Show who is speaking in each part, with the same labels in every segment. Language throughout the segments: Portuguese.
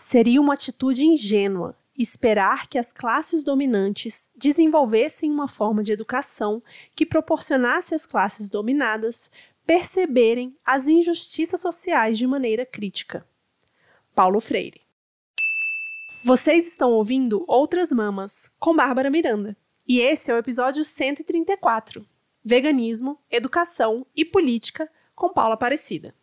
Speaker 1: Seria uma atitude ingênua esperar que as classes dominantes desenvolvessem uma forma de educação que proporcionasse às classes dominadas perceberem as injustiças sociais de maneira crítica. Paulo Freire. Vocês estão ouvindo Outras Mamas, com Bárbara Miranda, e esse é o episódio 134: Veganismo, Educação e Política, com Paula Aparecida.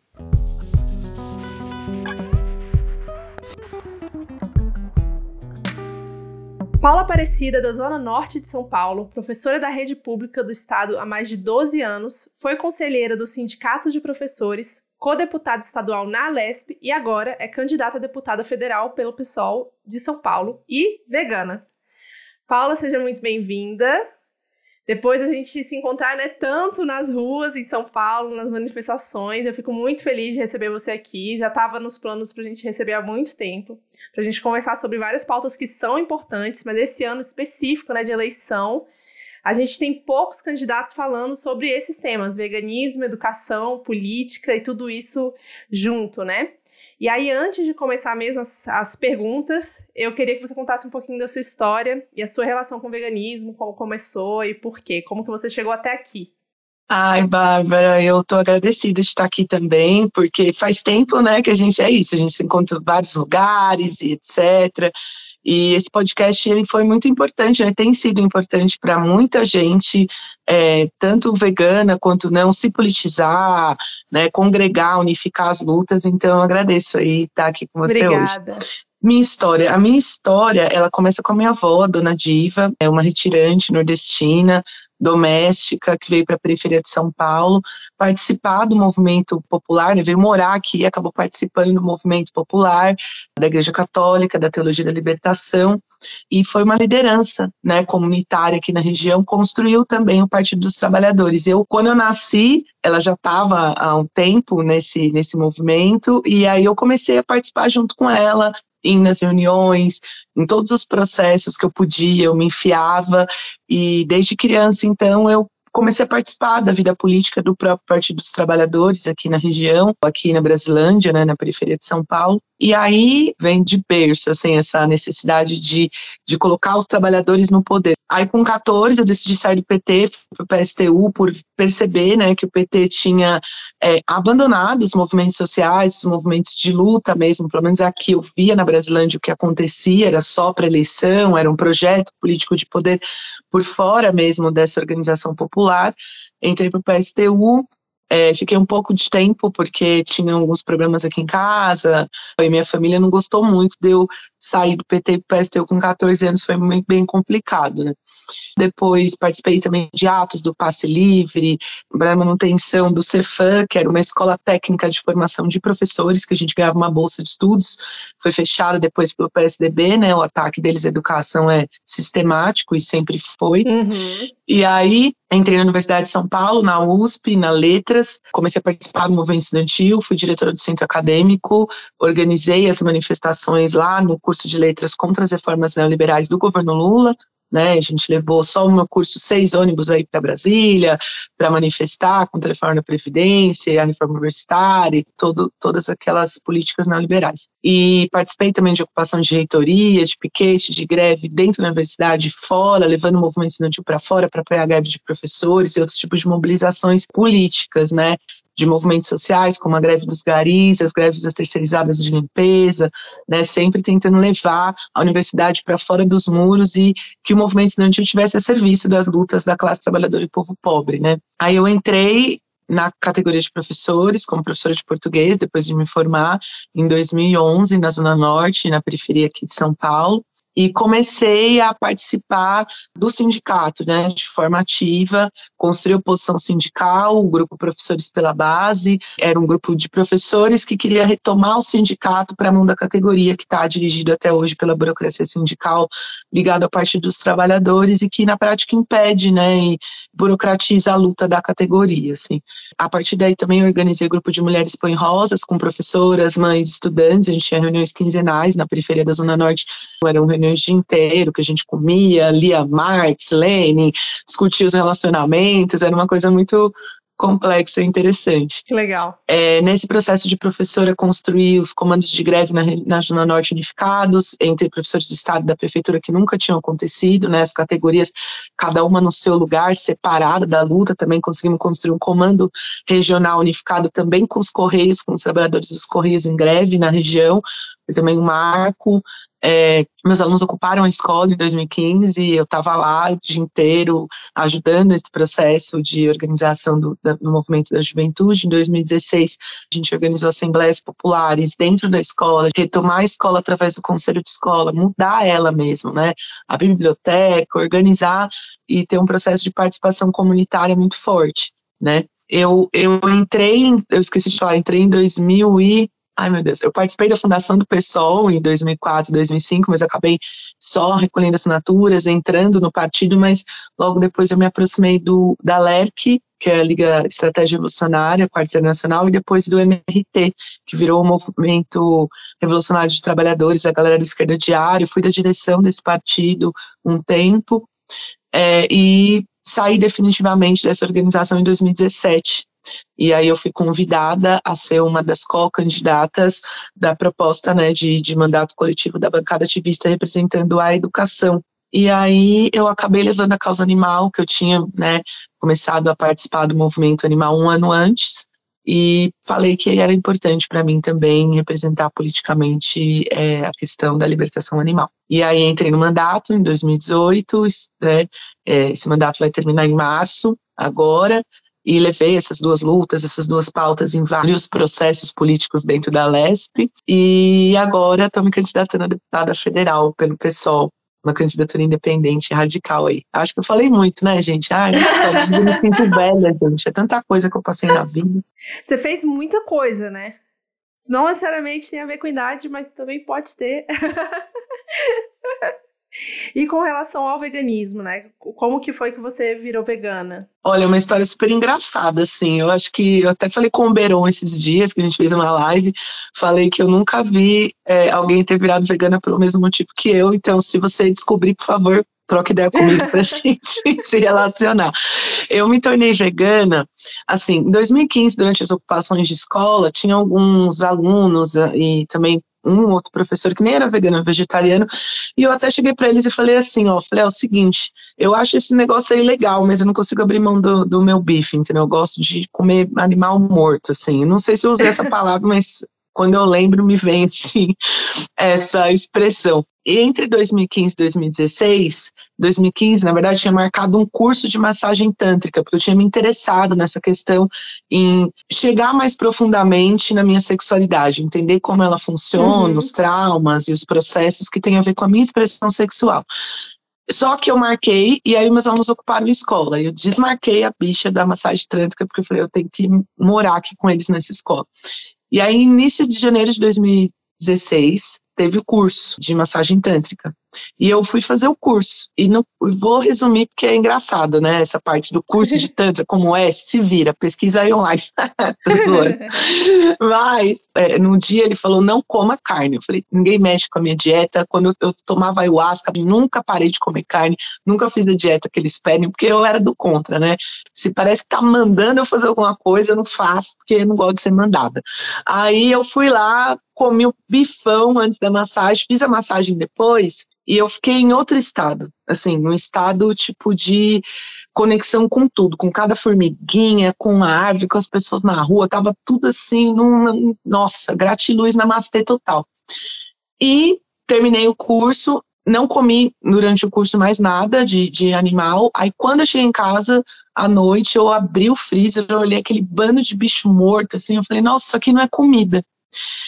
Speaker 1: Paula Aparecida, da Zona Norte de São Paulo, professora da rede pública do Estado há mais de 12 anos, foi conselheira do Sindicato de Professores, co-deputada estadual na Alesp e agora é candidata a deputada federal pelo PSOL de São Paulo e vegana. Paula, seja muito bem-vinda. Depois a gente se encontrar, né, tanto nas ruas em São Paulo, nas manifestações. Eu fico muito feliz de receber você aqui. Já estava nos planos para a gente receber há muito tempo, para a gente conversar sobre várias pautas que são importantes, mas esse ano específico, né, de eleição, a gente tem poucos candidatos falando sobre esses temas: veganismo, educação, política e tudo isso junto, né? E aí, antes de começar mesmo as, as, perguntas, eu queria que você contasse um pouquinho da sua história e a sua relação com o veganismo, como começou e por quê, como que você chegou até aqui.
Speaker 2: Ai, Bárbara, eu tô agradecida de estar aqui também, porque faz tempo, né, que a gente é isso, a gente se encontra em vários lugares e etc. E esse podcast ele foi muito importante, né? tem sido importante para muita gente, é, tanto vegana quanto não, se politizar, né? congregar, unificar as lutas. Então, eu agradeço aí estar aqui com você
Speaker 1: Obrigada.
Speaker 2: hoje. Minha história. A minha história, ela começa com a minha avó, Dona Diva, é uma retirante nordestina, doméstica, que veio para a periferia de São Paulo, participar do movimento popular, né, veio morar aqui e acabou participando do movimento popular, da Igreja Católica, da Teologia da Libertação, e foi uma liderança né, comunitária aqui na região, construiu também o Partido dos Trabalhadores. Eu, quando eu nasci, ela já estava há um tempo nesse, nesse movimento, e aí eu comecei a participar junto com ela, ir nas reuniões, em todos os processos que eu podia, eu me enfiava, e desde criança, então, eu comecei a participar da vida política do próprio Partido dos Trabalhadores aqui na região, aqui na Brasilândia, né, na periferia de São Paulo. E aí vem de berço, assim, essa necessidade de, de colocar os trabalhadores no poder. Aí com 14 eu decidi sair do PT, para o PSTU, por perceber, né, que o PT tinha é, abandonado os movimentos sociais, os movimentos de luta mesmo, pelo menos aqui eu via na Brasilândia o que acontecia, era só para eleição, era um projeto político de poder por fora mesmo dessa organização popular. Entrei para o PSTU, é, fiquei um pouco de tempo porque tinha alguns problemas aqui em casa e minha família não gostou muito de eu sair do PT para o PSTU com 14 anos, foi bem complicado, né? Depois participei também de atos do Passe Livre, para manutenção do Cefam, que era uma escola técnica de formação de professores, que a gente ganhava uma bolsa de estudos, foi fechada depois pelo PSDB, né? O ataque deles à educação é sistemático e sempre foi.
Speaker 1: Uhum.
Speaker 2: E aí entrei na Universidade de São Paulo, na USP, na Letras, comecei a participar do movimento estudantil, fui diretora do centro acadêmico, organizei as manifestações lá no curso de letras contra as reformas neoliberais do governo Lula, né? A gente levou só meu curso seis ônibus aí para Brasília para manifestar contra a reforma da Previdência, a reforma universitária e todo, todas aquelas políticas neoliberais. E participei também de ocupação de reitoria, de piquete, de greve dentro da universidade, fora, levando o movimento estudantil para fora para apoiar a greve de professores e outros tipos de mobilizações políticas, né? De movimentos sociais, como a greve dos garis, as greves das terceirizadas de limpeza, né, sempre tentando levar a universidade para fora dos muros e que o movimento estudantil tivesse a serviço das lutas da classe trabalhadora e povo pobre, né. Aí eu entrei na categoria de professores, como professora de português, depois de me formar em 2011 na Zona Norte, na periferia aqui de São Paulo, e comecei a participar do sindicato, né, de forma ativa, construí oposição sindical, o grupo Professores pela Base, era um grupo de professores que queria retomar o sindicato para a mão da categoria, que está dirigido até hoje pela burocracia sindical, ligado ao Partido dos Trabalhadores, e que na prática impede, né, e burocratiza a luta da categoria, assim. A partir daí também organizei grupo de mulheres põe rosas, com professoras, mães, estudantes, a gente tinha reuniões quinzenais na periferia da Zona Norte, eram reuniões o dia inteiro, que a gente comia, lia Marx, Lenin, discutia os relacionamentos, era uma coisa muito complexa e interessante.
Speaker 1: Que legal.
Speaker 2: É, nesse processo de professora, construir os comandos de greve na, na Zona Norte unificados, entre professores do Estado e da Prefeitura, que nunca tinham acontecido, né, as categorias, cada uma no seu lugar, separada da luta, também conseguimos construir um comando regional unificado também com os Correios, com os trabalhadores dos Correios em greve na região, foi também um marco, é, meus alunos ocuparam a escola em 2015 e eu estava lá o dia inteiro ajudando esse processo de organização do, do, movimento da juventude. Em 2016, a gente organizou assembleias populares dentro da escola, retomar a escola através do conselho de escola, mudar ela mesmo, né? Abrir biblioteca, organizar e ter um processo de participação comunitária muito forte, né? Eu, eu entrei, eu esqueci de falar, entrei em 2000 e Ai, meu Deus, eu participei da fundação do PSOL em 2004, 2005, mas acabei só recolhendo assinaturas, entrando no partido, mas logo depois eu me aproximei do, da LERC, que é a Liga Estratégia Revolucionária, Quarta Nacional, e depois do MRT, que virou o Movimento Revolucionário de Trabalhadores, a galera do Esquerda Diário, fui da direção desse partido um tempo, é, e saí definitivamente dessa organização em 2017, e aí eu fui convidada a ser uma das co-candidatas da proposta né, de, de mandato coletivo da bancada ativista representando a educação. E aí eu acabei levando a causa animal, que eu tinha né, começado a participar do movimento animal um ano antes, e falei que era importante para mim também representar politicamente é, a questão da libertação animal. E aí entrei no mandato em 2018, né, é, esse mandato vai terminar em março agora, e levei essas duas lutas, essas duas pautas em vários processos políticos dentro da LESP, e agora estou me candidatando a deputada federal pelo PSOL, uma candidatura independente radical aí. Acho que eu falei muito, né, gente? Ai, eu me sinto velha, gente. É tanta coisa que eu passei na vida.
Speaker 1: Você fez muita coisa, né? Não necessariamente tem a ver com idade, mas também pode ter. E com relação ao veganismo, né? Como que foi que você virou vegana?
Speaker 2: Olha, uma história super engraçada, assim. Eu acho que eu até falei com o Beron esses dias, que a gente fez uma live, falei que eu nunca vi é, alguém ter virado vegana pelo mesmo motivo que eu. Então, se você descobrir, por favor, troque ideia comigo pra gente se relacionar. Eu me tornei vegana, assim, em 2015, durante as ocupações de escola, tinha alguns alunos eh, e também um outro professor que nem era vegano, vegetariano, e eu até cheguei para eles e falei assim, ó, falei, é o seguinte, eu acho esse negócio aí legal, mas eu não consigo abrir mão do, do meu bife, entendeu? Eu gosto de comer animal morto, assim, não sei se eu usei essa palavra, mas quando eu lembro, me vem assim, essa expressão. E entre 2015 e 2016, 2015, na verdade, tinha marcado um curso de massagem tântrica, porque eu tinha me interessado nessa questão em chegar mais profundamente na minha sexualidade, entender como ela funciona, uhum. os traumas e os processos que têm a ver com a minha expressão sexual. Só que eu marquei, e aí meus alunos ocuparam a escola. Eu desmarquei a bicha da massagem tântrica, porque eu falei, eu tenho que morar aqui com eles nessa escola. E aí, início de janeiro de 2016, teve o curso de massagem tântrica. E eu fui fazer o curso. E não, vou resumir porque é engraçado, né? Essa parte do curso de Tantra, como é, se vira, pesquisa aí online. Mas, é, num dia ele falou: não coma carne. Eu falei: ninguém mexe com a minha dieta. Quando eu, eu tomava ayahuasca, nunca parei de comer carne, nunca fiz a dieta que eles pedem, porque eu era do contra, né? Se parece que tá mandando eu fazer alguma coisa, eu não faço, porque eu não gosto de ser mandada. Aí eu fui lá, comi o bifão antes da massagem, fiz a massagem depois, e eu fiquei em outro estado, assim, um estado tipo de conexão com tudo, com cada formiguinha, com a árvore, com as pessoas na rua, tava tudo assim, num, nossa, gratiluz, namastê total. E terminei o curso, não comi durante o curso mais nada de, de animal, aí quando eu cheguei em casa, à noite, eu abri o freezer, eu olhei aquele bando de bicho morto, assim, eu falei, nossa, isso aqui não é comida.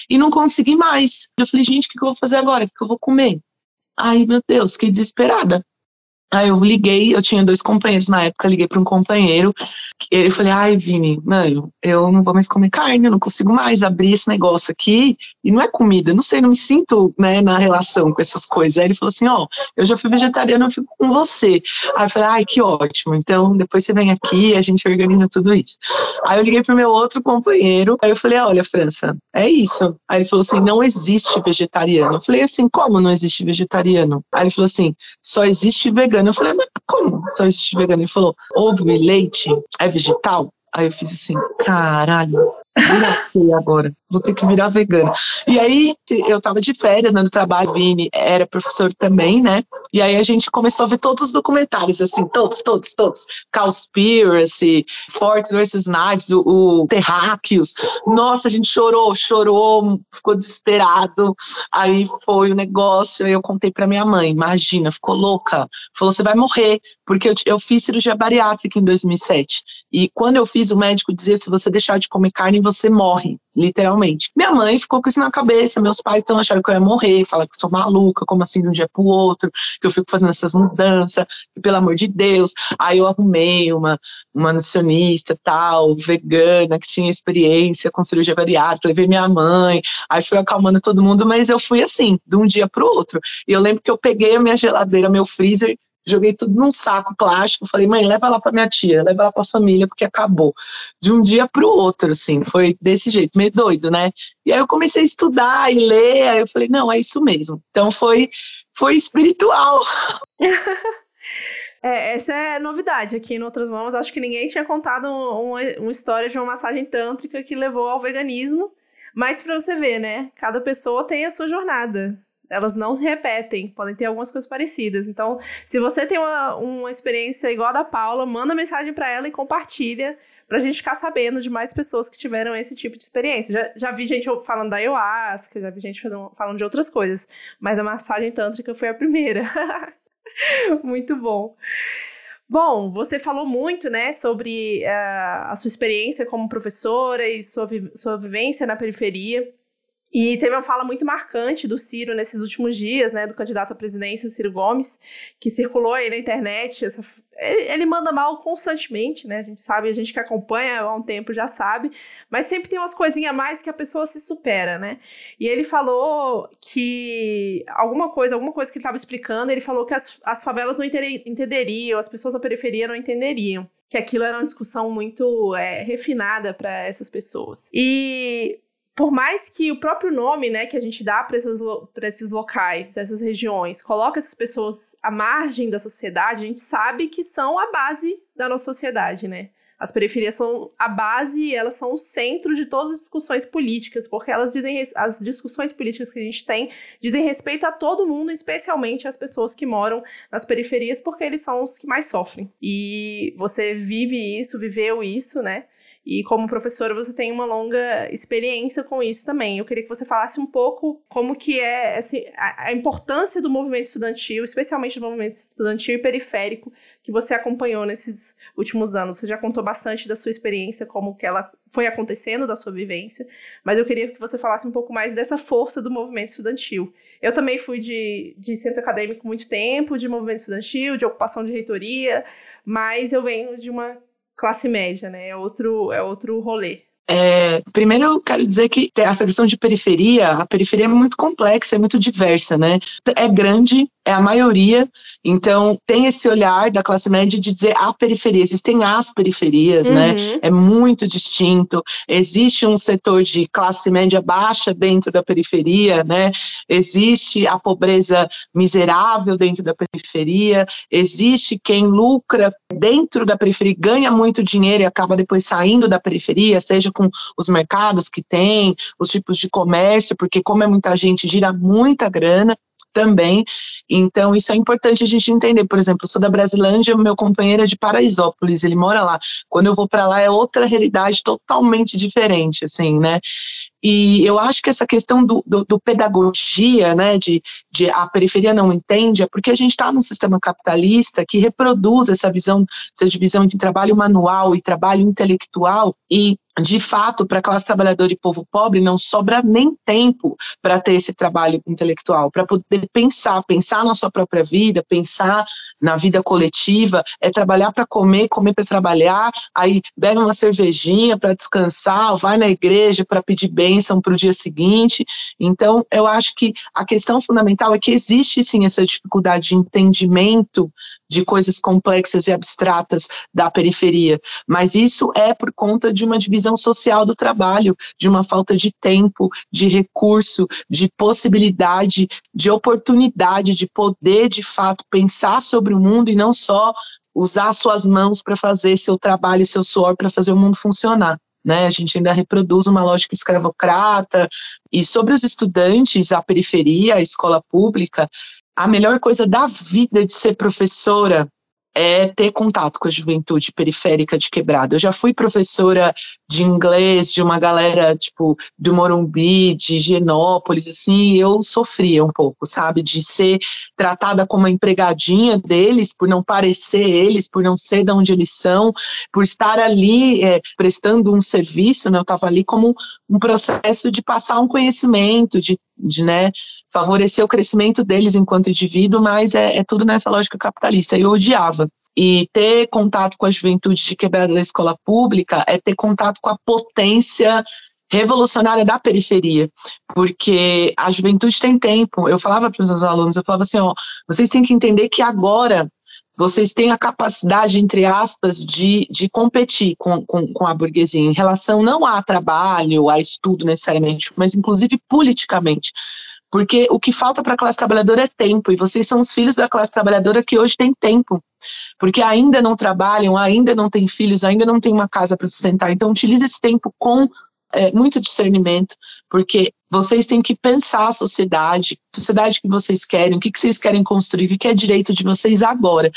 Speaker 2: E não consegui mais. Eu falei, gente, o que eu vou fazer agora? O que eu vou comer? Ai, meu Deus, fiquei desesperada. Aí eu liguei, eu tinha dois companheiros na época, liguei para um companheiro, ele falei, ai, Vini, mano, eu não vou mais comer carne, eu não consigo mais abrir esse negócio aqui, e não é comida, não sei, não me sinto, né, na relação com essas coisas. Aí ele falou assim, ó, oh, eu já fui vegetariano, eu fico com você. Aí eu falei, ai, que ótimo, então depois você vem aqui a gente organiza tudo isso. Aí eu liguei pro meu outro companheiro, aí eu falei, olha, França, é isso. Aí ele falou assim, não existe vegetariano. Eu falei assim, como não existe vegetariano? Aí ele falou assim, só existe vegano. Eu falei, mas como só existe vegano? Ele falou, ovo e leite é vegetal? Aí eu fiz assim, caralho, e agora, vou ter que virar vegana. E aí, eu tava de férias né, no trabalho, Vini era professor também, né? E aí a gente começou a ver todos os documentários, assim, todos, todos, todos. Cowspiracy, Forks vs. Knives, o, o Terráqueos. Nossa, a gente chorou, chorou, ficou desesperado. Aí foi o negócio, aí eu contei pra minha mãe, imagina, ficou louca. Falou, você vai morrer, porque eu, eu fiz cirurgia bariátrica em 2007. E quando eu fiz, o médico dizia, se você deixar de comer carne, você morre, literalmente. Minha mãe ficou com isso na cabeça, meus pais estão achando que eu ia morrer, falaram que eu sou maluca, como assim de um dia pro outro, que eu fico fazendo essas mudanças, que, pelo amor de Deus. Aí eu arrumei uma, uma nutricionista tal, vegana, que tinha experiência com cirurgia bariátrica, levei minha mãe, aí fui acalmando todo mundo, mas eu fui assim, de um dia pro outro. E eu lembro que eu peguei a minha geladeira, meu freezer, joguei tudo num saco plástico, falei, mãe, leva lá para minha tia, leva lá para a família, porque acabou. De um dia para o outro, assim, foi desse jeito, meio doido, né? E aí eu comecei a estudar e ler, aí eu falei, não, é isso mesmo. Então foi, foi espiritual.
Speaker 1: É, essa é novidade aqui no Outras Mãos. Acho que ninguém tinha contado uma, uma história de uma massagem tântrica que levou ao veganismo. Mas para você ver, né? Cada pessoa tem a sua jornada. Elas não se repetem, podem ter algumas coisas parecidas. Então, se você tem uma, uma experiência igual a da Paula, manda mensagem para ela e compartilha pra gente ficar sabendo de mais pessoas que tiveram esse tipo de experiência. Já, já vi gente falando da ayahuasca, já vi gente falando de outras coisas, mas a massagem tântrica foi a primeira. muito bom. Bom, você falou muito, né, sobre uh, a sua experiência como professora e sua, vi sua vivência na periferia. E teve uma fala muito marcante do Ciro nesses últimos dias, né, do candidato à presidência, Ciro Gomes, que circulou aí na internet. Essa, ele, ele, manda mal constantemente, né? A gente sabe, a gente que acompanha há um tempo já sabe, mas sempre tem umas coisinhas a mais que a pessoa se supera, né? E ele falou que alguma coisa, alguma coisa que ele estava explicando, ele falou que as, as favelas não entenderiam, as pessoas da periferia não entenderiam que aquilo era uma discussão muito é, refinada para essas pessoas. E por mais que o próprio nome, né, que a gente dá para esses locais, essas regiões, coloca essas pessoas à margem da sociedade, a gente sabe que são a base da nossa sociedade, né? As periferias são a base e elas são o centro de todas as discussões políticas, porque elas dizem as discussões políticas que a gente tem dizem respeito a todo mundo, especialmente as pessoas que moram nas periferias, porque eles são os que mais sofrem. E você vive isso, viveu isso, né? E como professora, você tem uma longa experiência com isso também. Eu queria que você falasse um pouco como que é assim, a, a importância do movimento estudantil, especialmente do movimento estudantil e periférico, que você acompanhou nesses últimos anos. Você já contou bastante da sua experiência, como que ela foi acontecendo, da sua vivência, mas eu queria que você falasse um pouco mais dessa força do movimento estudantil. Eu também fui de, de centro acadêmico muito tempo, de movimento estudantil, de ocupação de reitoria, mas eu venho de uma classe média, né? É outro, é outro rolê.
Speaker 2: É, primeiro eu quero dizer que essa questão de periferia, a periferia é muito complexa, é muito diversa, né? É grande, é a maioria, então tem esse olhar da classe média de dizer a periferia, existem as periferias, né? uhum. né? É muito distinto. Existe um setor de classe média baixa dentro da periferia, né? Existe a pobreza miserável dentro da periferia, existe quem lucra dentro da periferia, ganha muito dinheiro e acaba depois saindo da periferia, seja com os mercados que tem, os tipos de comércio, porque como é muita gente, gira muita grana também. Então, isso é importante a gente entender. Por exemplo, eu sou da Brasilândia, meu companheiro é de Paraisópolis, ele mora lá. Quando eu vou para lá é outra realidade totalmente diferente, assim, né? E eu acho que essa questão do, do, do pedagogia, né, de, de, a periferia não entende, é porque a gente está num sistema capitalista que reproduz essa visão, essa divisão entre trabalho manual e trabalho intelectual, e de fato, para a classe trabalhadora e povo pobre, não sobra nem tempo para ter esse trabalho intelectual, para poder pensar, pensar na sua própria vida, pensar na vida coletiva, é trabalhar para comer, comer para trabalhar, aí bebe uma cervejinha para descansar, vai na igreja para pedir bênção para o dia seguinte. Então, eu acho que a questão fundamental é que existe sim essa dificuldade de entendimento de coisas complexas e abstratas da periferia, mas isso é por conta de uma divisão social do trabalho, de uma falta de tempo, de recurso, de possibilidade, de oportunidade de poder de fato pensar sobre o mundo e não só usar suas mãos para fazer seu trabalho, seu suor para fazer o mundo funcionar. Né, a gente ainda reproduz uma lógica escravocrata. E sobre os estudantes, a periferia, a escola pública, a melhor coisa da vida de ser professora é ter contato com a juventude periférica de quebrada. Eu já fui professora de inglês de uma galera, tipo, do Morumbi, de Genópolis, assim, e eu sofria um pouco, sabe, de ser tratada como a empregadinha deles, por não parecer eles, por não ser de onde eles são, por estar ali é, prestando um serviço, né, eu estava ali como um processo de passar um conhecimento, de, de né, favorecer o crescimento deles enquanto indivíduo, mas é, é tudo nessa lógica capitalista. Eu odiava. E ter contato com a juventude de quebrada da escola pública é ter contato com a potência revolucionária da periferia, porque a juventude tem tempo. Eu falava para os meus alunos, eu falava assim, ó, vocês têm que entender que agora vocês têm a capacidade, entre aspas, de, de competir com, com, com, a burguesia em relação não a trabalho, a estudo necessariamente, mas inclusive politicamente. Porque o que falta para a classe trabalhadora é tempo, e vocês são os filhos da classe trabalhadora que hoje tem tempo, porque ainda não trabalham, ainda não têm filhos, ainda não tem uma casa para sustentar. Então, utilize esse tempo com é, muito discernimento, porque vocês têm que pensar a sociedade, a sociedade que vocês querem, o que, que vocês querem construir, o que é direito de vocês agora.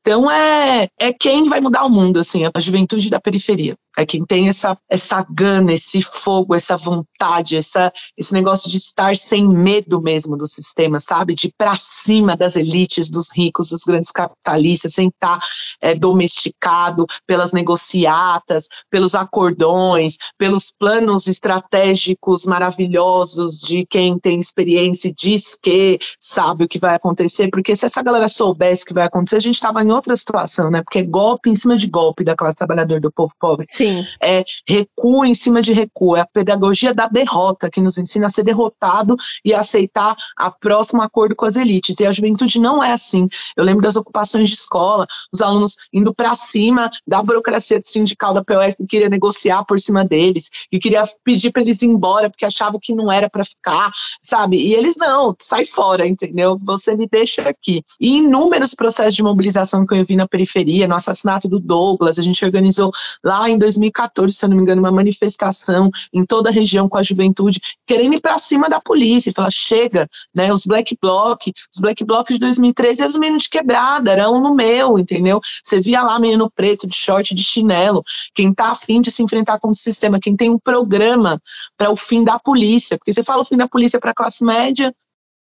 Speaker 2: Então é, é quem vai mudar o mundo, assim, a juventude da periferia. É quem tem essa, essa gana, esse fogo, essa vontade, essa, esse negócio de estar sem medo mesmo do sistema, sabe? De ir para cima das elites, dos ricos, dos grandes capitalistas, sem estar é, domesticado pelas negociatas, pelos acordões, pelos planos estratégicos maravilhosos de quem tem experiência e diz que sabe o que vai acontecer, porque se essa galera soubesse o que vai acontecer, a gente estava em outra situação, né? Porque é golpe em cima de golpe da classe trabalhadora do povo pobre.
Speaker 1: Sim.
Speaker 2: É recuo em cima de recuo, é a pedagogia da derrota que nos ensina a ser derrotado e a aceitar a próximo acordo com as elites. E a juventude não é assim. Eu lembro das ocupações de escola, os alunos indo para cima da burocracia sindical da POS que queria negociar por cima deles, que queria pedir para eles ir embora porque achava que não era para ficar, sabe? E eles não, sai fora, entendeu? Você me deixa aqui. E inúmeros processos de mobilização que eu vi na periferia, no assassinato do Douglas, a gente organizou lá em 2014, se eu não me engano, uma manifestação em toda a região com a juventude, querendo ir para cima da polícia, e falar, chega, né, os black bloc, os black blocs de 2013 eram os meninos de quebrada, eram no meu, entendeu? Você via lá menino preto, de short, de chinelo, quem tá afim de se enfrentar com o sistema, quem tem um programa para o fim da polícia, porque você fala o fim da polícia para a classe média,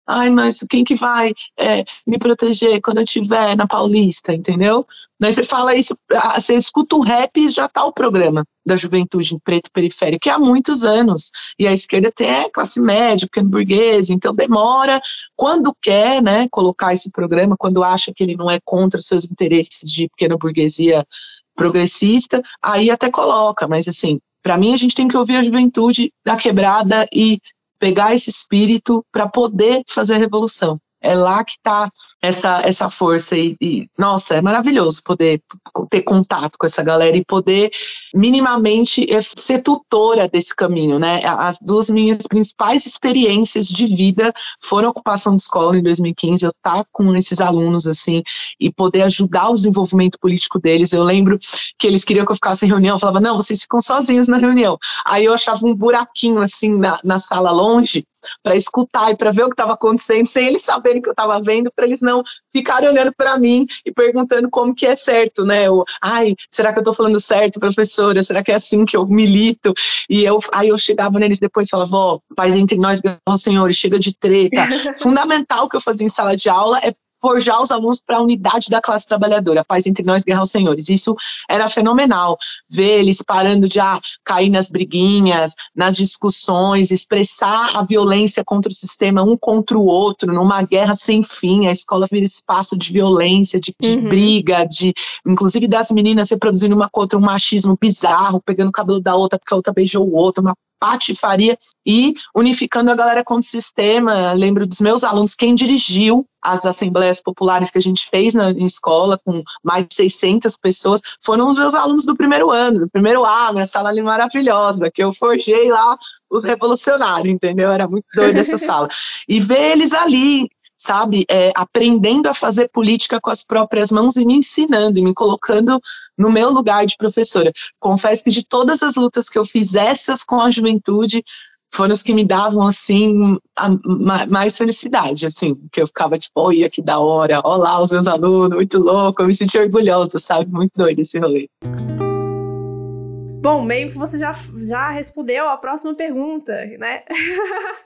Speaker 2: Ai, mas quem que vai é, me proteger quando eu estiver na Paulista, entendeu? Daí você fala isso, você escuta o rap e já está o programa da juventude em preto periférico, que há muitos anos. E a esquerda tem é, classe média, pequeno burguês, então demora, quando quer, né, colocar esse programa, quando acha que ele não é contra os seus interesses de pequena burguesia progressista, aí até coloca, mas assim, para mim a gente tem que ouvir a juventude da quebrada e pegar esse espírito para poder fazer a revolução. É lá que está essa, essa força e, e, nossa, é maravilhoso poder ter contato com essa galera e poder minimamente é, ser tutora desse caminho, né? As duas minhas principais experiências de vida foram a ocupação de escola em 2015, eu estar tá com esses alunos assim e poder ajudar o desenvolvimento político deles. Eu lembro que eles queriam que eu ficasse em reunião, eu falava, não, vocês ficam sozinhos na reunião. Aí eu achava um buraquinho assim na, na sala longe para escutar e para ver o que estava acontecendo, sem eles saberem que eu estava vendo, para eles não ficarem olhando para mim e perguntando como que é certo, né? O, Ai, será que eu estou falando certo, professora? Será que é assim que eu milito? E eu, aí eu chegava neles depois e falava, ó, paz entre nós, senhores, chega de treta. Fundamental que eu fazia em sala de aula é forjar os alunos para a unidade da classe trabalhadora, paz entre nós, guerra aos senhores. Isso era fenomenal, ver eles parando de ah, cair nas briguinhas, nas discussões, expressar a violência contra o sistema um contra o outro, numa guerra sem fim. A escola vira espaço de violência, de, de uhum. briga, de inclusive das meninas reproduzindo uma contra um machismo bizarro, pegando o cabelo da outra porque a outra beijou o outro, uma patifaria e unificando a galera com o sistema. Lembro dos meus alunos, quem dirigiu as assembleias populares que a gente fez na escola, com mais de 600 pessoas, foram os meus alunos do primeiro ano, do primeiro A, minha sala ali maravilhosa, que eu forjei lá os revolucionários, entendeu? Era muito doido essa sala. E ver eles ali sabe, é, aprendendo a fazer política com as próprias mãos e me ensinando e me colocando no meu lugar de professora. Confesso que de todas as lutas que eu fiz, essas com a juventude foram os que me davam, assim, a, a, mais felicidade, assim, que eu ficava tipo, olha que da hora, olá os meus alunos, muito louco, eu me senti orgulhosa, sabe, muito doido esse rolê.
Speaker 1: Bom, meio que você já, já respondeu a próxima pergunta, né?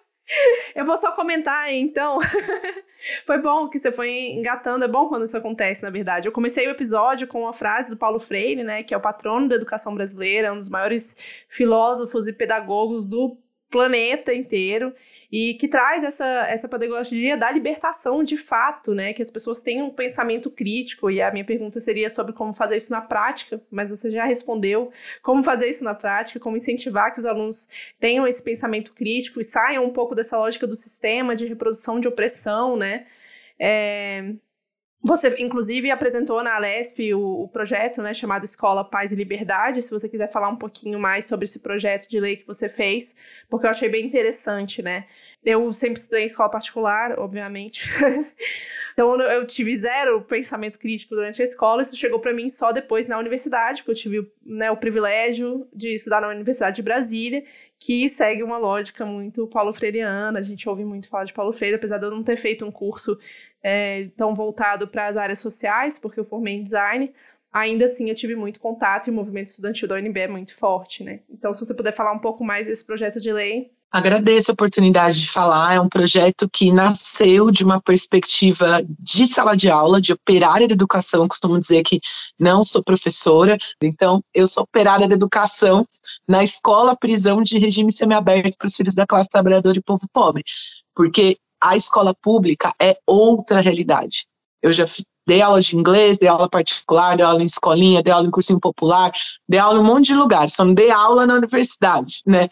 Speaker 1: Eu vou só comentar, então. foi bom que você foi engatando, é bom quando isso acontece, na verdade. Eu comecei o episódio com uma frase do Paulo Freire, né, que é o patrono da educação brasileira, um dos maiores filósofos e pedagogos do planeta inteiro e que traz essa, essa pedagogia da libertação de fato, né? Que as pessoas tenham um pensamento crítico. E a minha pergunta seria sobre como fazer isso na prática, mas você já respondeu como fazer isso na prática, como incentivar que os alunos tenham esse pensamento crítico e saiam um pouco dessa lógica do sistema de reprodução de opressão, né? É, você, inclusive, apresentou na Alesp o, o, projeto né, chamado Escola Paz e Liberdade. Se você quiser falar um pouquinho mais sobre esse projeto de lei que você fez, porque eu achei bem interessante, né? Eu sempre estudei em escola particular, obviamente. então, eu tive zero pensamento crítico durante a escola. Isso chegou para mim só depois na universidade, porque eu tive né, o privilégio de estudar na Universidade de Brasília, que segue uma lógica muito paulo-freireana. A gente ouve muito falar de Paulo Freire, apesar de eu não ter feito um curso é, tão voltado para as áreas sociais, porque eu formei em design, ainda assim eu tive muito contato e o movimento estudantil da UNB é muito forte, né? Então, se você puder falar um pouco mais desse projeto de lei.
Speaker 2: Agradeço a oportunidade de falar. É um projeto que nasceu de uma perspectiva de sala de aula, de operária da educação. Costumo dizer que não sou professora, então eu sou operária da educação na escola prisão de regime semiaberto para os filhos da classe trabalhadora e povo pobre. Porque a escola pública é outra realidade. Eu já dei aula de inglês, dei aula particular, dei aula em escolinha, dei aula em cursinho popular, dei aula em um monte de lugares, só não dei aula na universidade, né?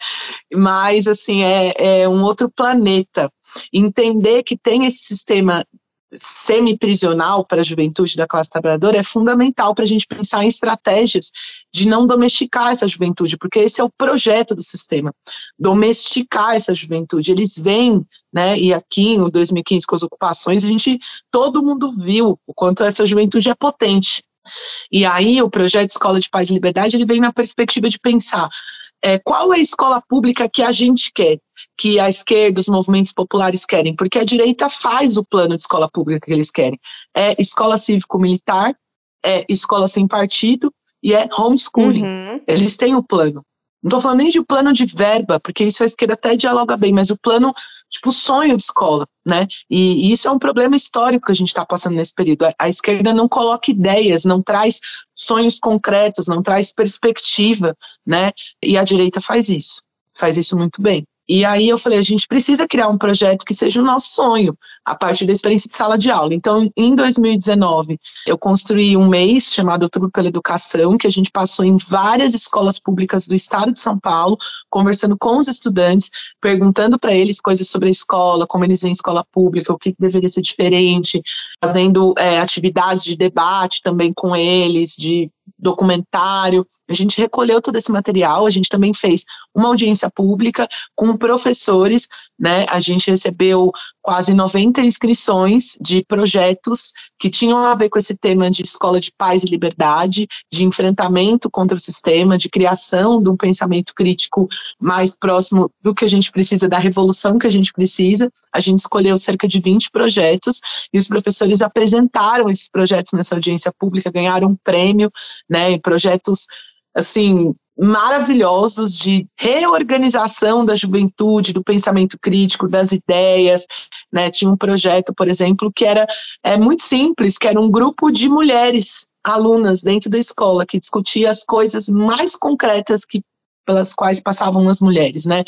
Speaker 2: Mas, assim, é, é um outro planeta. Entender que tem esse sistema semi-prisional para a juventude da classe trabalhadora é fundamental para a gente pensar em estratégias de não domesticar essa juventude, porque esse é o projeto do sistema, domesticar essa juventude. Eles vêm, né, e aqui em 2015 com as ocupações, a gente, todo mundo viu o quanto essa juventude é potente. E aí o projeto Escola de Paz e Liberdade, ele vem na perspectiva de pensar é, qual é a escola pública que a gente quer, que a esquerda, os movimentos populares querem, porque a direita faz o plano de escola pública que eles querem. É escola cívico-militar, é escola sem partido e é homeschooling. Uhum. Eles têm o plano. Não estou falando nem de plano de verba, porque isso a esquerda até dialoga bem, mas o plano, tipo, sonho de escola, né? E, e isso é um problema histórico que a gente está passando nesse período. A, a, esquerda não coloca ideias, não traz sonhos concretos, não traz perspectiva, né? E a direita faz isso, faz isso muito bem. E aí eu falei, a gente precisa criar um projeto que seja o nosso sonho, a partir da experiência de sala de aula. Então, em 2019, eu construí um mês chamado Outubro pela Educação, que a gente passou em várias escolas públicas do estado de São Paulo, conversando com os estudantes, perguntando para eles coisas sobre a escola, como eles veem a escola pública, o que deveria ser diferente, fazendo é, atividades de debate também com eles, de documentário. A gente recolheu todo esse material, a gente também fez uma audiência pública com professores, né? A gente recebeu quase 90 inscrições de projetos que tinham a ver com esse tema de escola de paz e liberdade, de enfrentamento contra o sistema, de criação de um pensamento crítico mais próximo do que a gente precisa, da revolução que a gente precisa. A gente escolheu cerca de 20 projetos e os professores apresentaram esses projetos nessa audiência pública, ganharam um prêmio, né, projetos assim maravilhosos de reorganização da juventude, do pensamento crítico, das ideias, né? Tinha um projeto, por exemplo, que era é muito simples, que era um grupo de mulheres alunas dentro da escola que discutia as coisas mais concretas que pelas quais passavam as mulheres, né?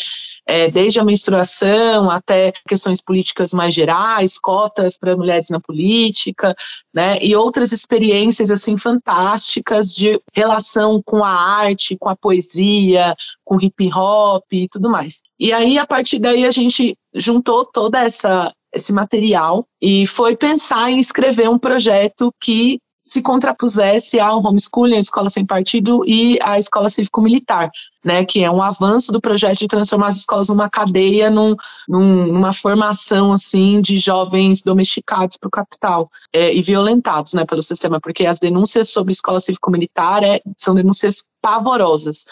Speaker 2: É, desde a menstruação até questões políticas mais gerais, cotas para mulheres na política, né? E outras experiências assim fantásticas de relação com a arte, com a poesia, com hip hop e tudo mais. E aí a partir daí a gente juntou toda essa esse material e foi pensar em escrever um projeto que se contrapusesse ao homeschooling, a escola sem partido e a escola cívico-militar, né, que é um avanço do projeto de transformar as escolas numa cadeia, num, numa formação assim de jovens domesticados para o capital é, e violentados, né, pelo sistema, porque as denúncias sobre escola cívico-militar é, são denúncias pavorosas.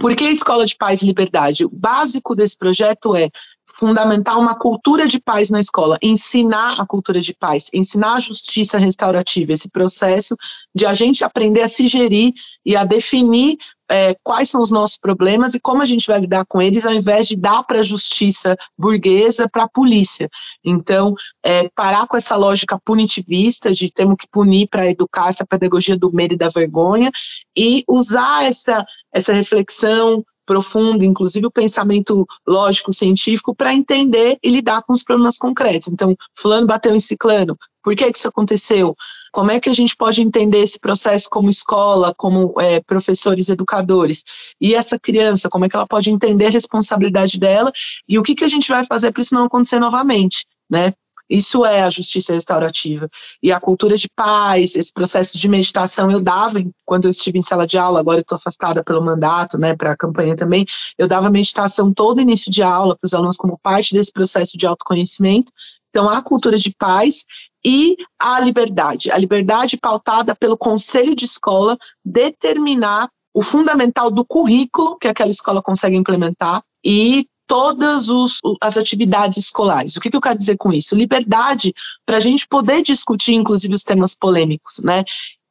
Speaker 2: Por que escola de paz e liberdade? O básico desse projeto é fundamentar uma cultura de paz na escola, ensinar a cultura de paz, ensinar a justiça restaurativa, esse processo de a gente aprender a se gerir e a definir é, quais são os nossos problemas e como a gente vai lidar com eles, ao invés de dar para a justiça burguesa, para a polícia. Então, é, parar com essa lógica punitivista de temos que punir para educar essa pedagogia do medo e da vergonha e usar essa, essa reflexão profundo, inclusive o pensamento lógico científico, para entender e lidar com os problemas concretos. Então, fulano bateu em ciclano, por que, que isso aconteceu? Como é que a gente pode entender esse processo como escola, como é, professores educadores? E essa criança, como é que ela pode entender a responsabilidade dela e o que, que a gente vai fazer para isso não acontecer novamente, né? Isso é a justiça restaurativa. E a cultura de paz, esse processo de meditação, eu dava, quando eu estive em sala de aula, agora estou afastada pelo mandato, né, para a campanha também, eu dava meditação todo início de aula para os alunos como parte desse processo de autoconhecimento. Então, a cultura de paz e a liberdade. A liberdade pautada pelo conselho de escola determinar o fundamental do currículo que aquela escola consegue implementar e todas os, as atividades escolares. O que, que eu quero dizer com isso? Liberdade para a gente poder discutir, inclusive, os temas polêmicos, né?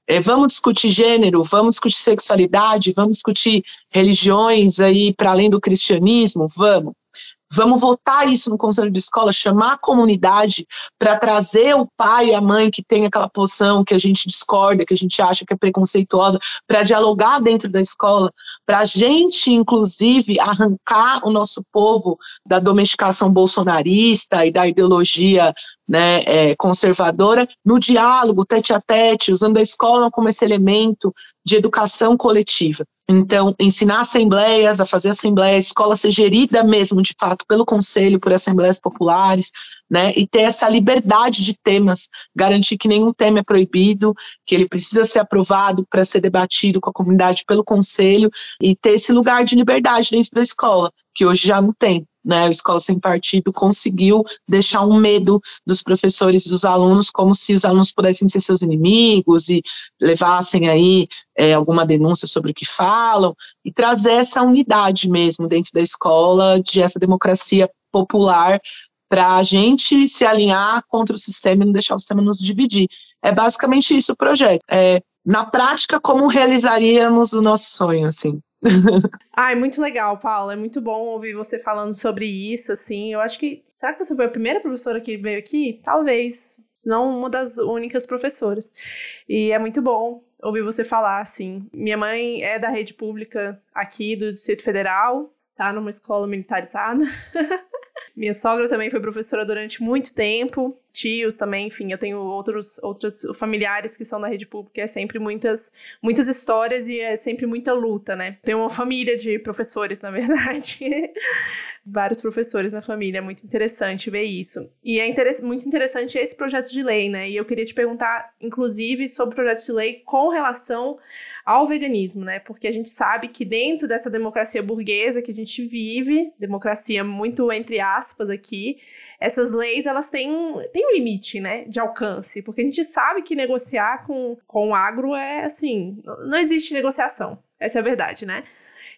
Speaker 2: É, vamos discutir gênero, vamos discutir sexualidade, vamos discutir religiões aí para além do cristianismo, vamos. Vamos votar isso no conselho de escola, chamar a comunidade para trazer o pai e a mãe que tem aquela posição que a gente discorda, que a gente acha que é preconceituosa, para dialogar dentro da escola, para a gente, inclusive, arrancar o nosso povo da domesticação bolsonarista e da ideologia né, é, conservadora, no diálogo, tete a tete, usando a escola como esse elemento de educação coletiva. Então, ensinar assembleias, a fazer assembleia, a escola ser gerida mesmo, de fato, pelo conselho, por assembleias populares, né, e ter essa liberdade de temas, garantir que nenhum tema é proibido, que ele precisa ser aprovado para ser debatido com a comunidade pelo conselho, e ter esse lugar de liberdade dentro da escola, que hoje já não tem né, Escola Sem Partido conseguiu deixar um medo dos professores e dos alunos, como se os alunos pudessem ser seus inimigos e levassem aí é, alguma denúncia sobre o que falam, e trazer essa unidade mesmo dentro da escola, de essa democracia popular, para a gente se alinhar contra o sistema e não deixar o sistema nos dividir. É basicamente isso o projeto. É, na prática, como realizaríamos o nosso sonho, assim.
Speaker 1: Ai, muito legal, Paula. É muito bom ouvir você falando sobre isso, assim. Eu acho que. Será que você foi a primeira professora que veio aqui? Talvez. Se não, uma das únicas professoras. E é muito bom ouvir você falar, assim. Minha mãe é da rede pública aqui do Distrito Federal, tá? Numa escola militarizada. Minha sogra também foi professora durante muito tempo, tios também, enfim, eu tenho outros, outros familiares que são da rede pública, é sempre muitas, muitas histórias e é sempre muita luta, né? Tenho uma família de professores, na verdade. Vários professores na família, é muito interessante ver isso. E é muito interessante esse projeto de lei, né? E eu queria te perguntar, inclusive, sobre o projeto de lei com relação ao veganismo, né? Porque a gente sabe que dentro dessa democracia burguesa que a gente vive, democracia muito entre aspas aqui, essas leis elas têm, têm um limite, né, de alcance, porque a gente sabe que negociar com, com o agro é assim, não existe negociação. Essa é a verdade, né?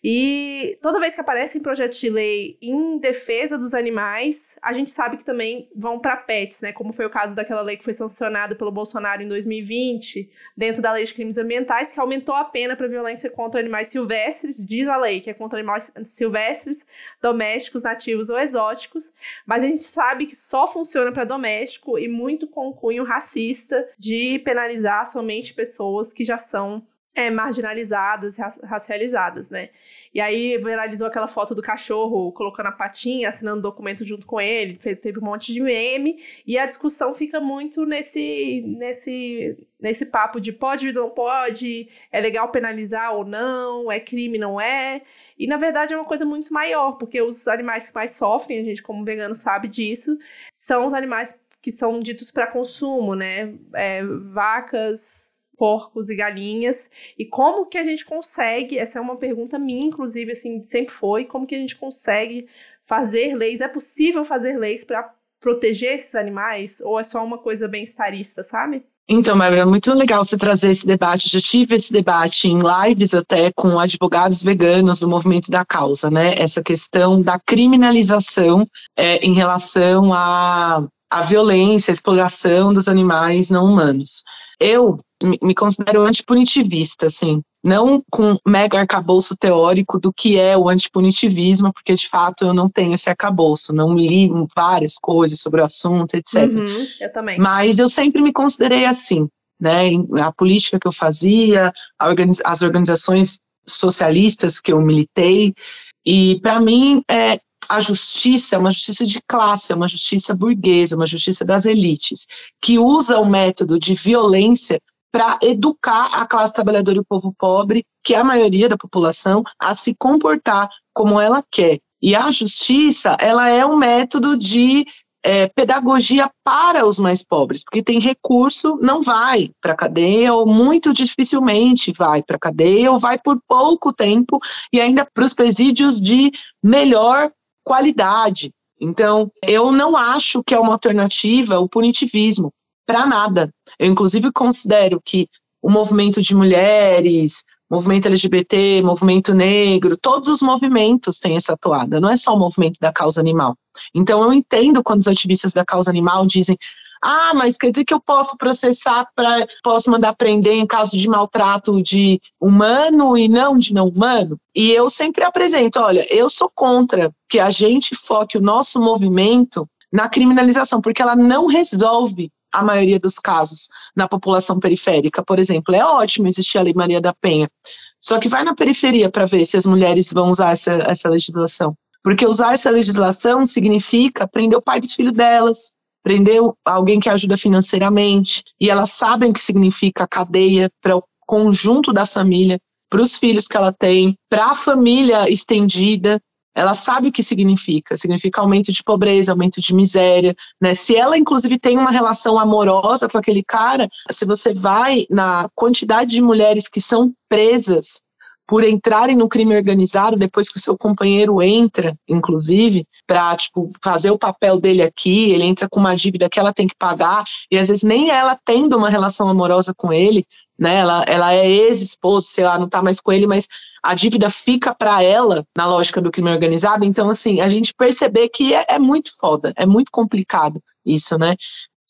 Speaker 1: E toda vez que aparecem projetos de lei em defesa dos animais, a gente sabe que também vão para pets, né? Como foi o caso daquela lei que foi sancionada pelo Bolsonaro em 2020, dentro da lei de crimes ambientais, que aumentou a pena para violência contra animais silvestres, diz a lei, que é contra animais silvestres, domésticos, nativos ou exóticos, mas a gente sabe que só funciona para doméstico e muito com cunho racista de penalizar somente pessoas que já são é, marginalizadas, racializadas, né? E aí viralizou aquela foto do cachorro colocando a patinha, assinando documento junto com ele, teve um monte de meme, e a discussão fica muito nesse, nesse, nesse papo de pode ou não pode, é legal penalizar ou não, é crime, não é. E na verdade é uma coisa muito maior, porque os animais que mais sofrem, a gente como vegano sabe disso, são os animais que são ditos para consumo, né? É, vacas porcos e galinhas e como que a gente consegue, essa é uma pergunta minha, inclusive, assim, sempre foi, como que a gente consegue fazer leis, é possível fazer leis para proteger esses animais ou é só uma coisa bem estarista, sabe?
Speaker 2: Então, Bárbara, muito legal você trazer esse debate. Já tive esse debate em lives até com advogados veganos do movimento da causa, né? Essa questão da criminalização é, em relação à, à violência, à exploração dos animais não humanos. Eu me considero antipunitivista, assim, não com mega arcabouço teórico do que é o antipunitivismo, porque de fato eu não tenho esse arcabouço, não li várias coisas sobre o assunto, etc.
Speaker 1: Uhum, eu também.
Speaker 2: Mas eu sempre me considerei assim, né? A política que eu fazia, organiz as organizações socialistas que eu militei, e para mim é, a justiça é uma justiça de classe, é uma justiça burguesa, uma justiça das elites, que usa o método de violência para educar a classe trabalhadora e o povo pobre, que é a maioria da população, a se comportar como ela quer. E a justiça, ela é um método de é, pedagogia para os mais pobres, porque tem recurso, não vai para a cadeia, ou muito dificilmente vai para a cadeia, ou vai por pouco tempo, e ainda para os presídios de melhor qualidade. Então, eu não acho que é uma alternativa o punitivismo, para nada. Eu, inclusive, considero que o movimento de mulheres, movimento LGBT, movimento negro, todos os movimentos têm essa atuada, não é só o movimento da causa animal. Então, eu entendo quando os ativistas da causa animal dizem. Ah, mas quer dizer que eu posso processar para posso mandar prender em caso de maltrato de humano e não de não humano? E eu sempre apresento, olha, eu sou contra que a gente foque o nosso movimento na criminalização, porque ela não resolve a maioria dos casos na população periférica, por exemplo. É ótimo existir a Lei Maria da Penha, só que vai na periferia para ver se as mulheres vão usar essa, essa legislação. Porque usar essa legislação significa prender o pai dos filhos delas, prender alguém que ajuda financeiramente, e elas sabem o que significa a cadeia para o conjunto da família, para os filhos que ela tem, para a família estendida ela sabe o que significa. Significa aumento de pobreza, aumento de miséria, né? Se ela, inclusive, tem uma relação amorosa com aquele cara, se você vai na quantidade de mulheres que são presas por entrarem no crime organizado depois que o seu companheiro entra, inclusive, para tipo fazer o papel dele aqui, ele entra com uma dívida que ela tem que pagar e às vezes nem ela tendo uma relação amorosa com ele, né? Ela, ela é ex-esposa, sei lá, não tá mais com ele, mas a dívida fica para ela na lógica do crime organizado. Então, assim, a gente perceber que é, é muito foda, é muito complicado isso, né?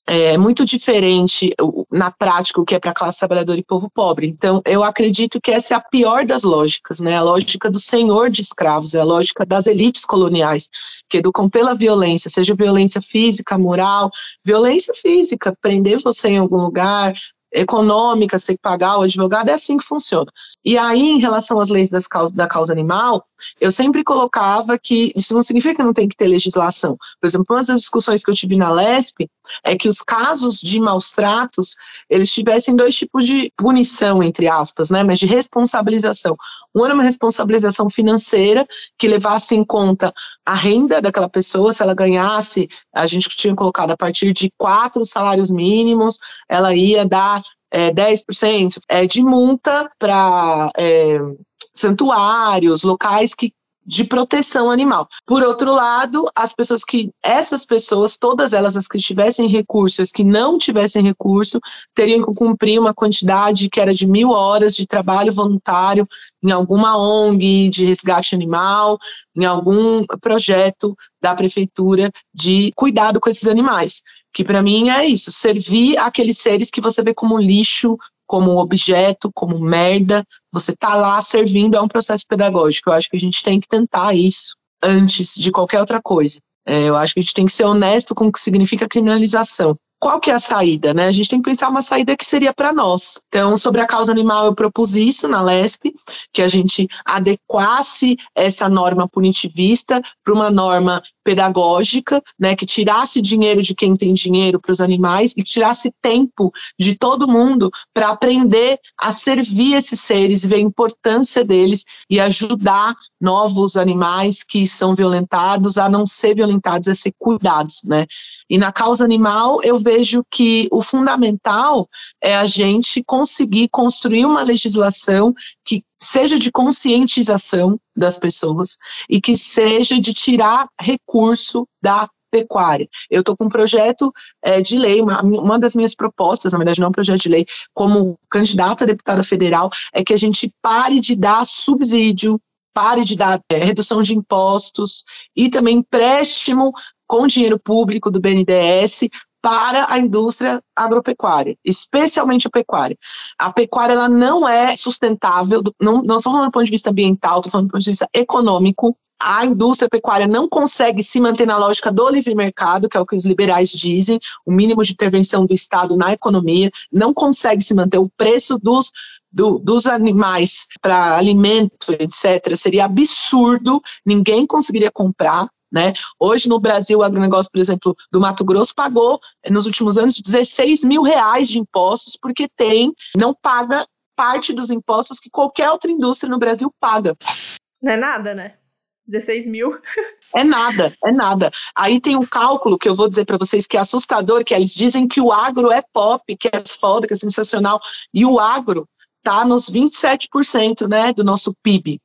Speaker 2: É muito diferente na prática o que é para classe trabalhadora e povo pobre. Então, eu acredito que essa é a pior das lógicas, né? A lógica do senhor de escravos, é a lógica das elites coloniais, que educam pela violência, seja violência física, moral, violência física, prender você em algum lugar, econômica, você tem que pagar o advogado, é assim que funciona. E aí, em relação às leis das causa, da causa animal, eu sempre colocava que isso não significa que não tem que ter legislação. Por exemplo, uma das discussões que eu tive na LESP é que os casos de maus tratos, eles tivessem dois tipos de punição, entre aspas, né, mas de responsabilização. Um era uma responsabilização financeira, que levasse em conta a renda daquela pessoa, se ela ganhasse, a gente tinha colocado a partir de quatro salários mínimos, ela ia dar é, 10% é, de multa para é, santuários, locais que de proteção animal. Por outro lado, as pessoas que, essas pessoas, todas elas as que tivessem recursos, que não tivessem recurso, teriam que cumprir uma quantidade que era de mil horas de trabalho voluntário em alguma ONG de resgate animal, em algum projeto da prefeitura de cuidado com esses animais que para mim é isso, servir aqueles seres que você vê como lixo, como objeto, como merda, você tá lá servindo, é um processo pedagógico. Eu acho que a gente tem que tentar isso antes de qualquer outra coisa. É, eu acho que a gente tem que ser honesto com o que significa criminalização qual que é a saída, né? A gente tem que pensar uma saída que seria para nós. Então, sobre a causa animal, eu propus isso na LESP, que a gente adequasse essa norma punitivista para uma norma pedagógica, né, que tirasse dinheiro de quem tem dinheiro para os animais e tirasse tempo de todo mundo para aprender a servir esses seres, ver a importância deles e ajudar novos animais que são violentados a não ser violentados, a ser cuidados, né? E na causa animal, eu vejo que o fundamental é a gente conseguir construir uma legislação que seja de conscientização das pessoas e que seja de tirar recurso da pecuária. Eu estou com um projeto é, de lei, uma, uma das minhas propostas, na verdade não é um projeto de lei, como candidata a deputada federal, é que a gente pare de dar subsídio, pare de dar é, redução de impostos e também empréstimo com dinheiro público do BNDES para a indústria agropecuária, especialmente a pecuária. A pecuária ela não é sustentável, não, não estou falando do ponto de vista ambiental, estou falando do ponto de vista econômico, a indústria pecuária não consegue se manter na lógica do livre mercado, que é o que os liberais dizem, o mínimo de intervenção do Estado na economia, não consegue se manter o preço dos, do, dos animais para alimento, etc., seria absurdo, ninguém conseguiria comprar. Né? Hoje no Brasil, o agronegócio, por exemplo, do Mato Grosso pagou nos últimos anos 16 mil reais de impostos porque tem, não paga parte dos impostos que qualquer outra indústria no Brasil paga.
Speaker 1: Não é nada, né? 16 mil.
Speaker 2: É nada, é nada. Aí tem um cálculo que eu vou dizer para vocês que é assustador, que eles dizem que o agro é pop, que é foda, que é sensacional, e o agro está nos 27% né, do nosso PIB.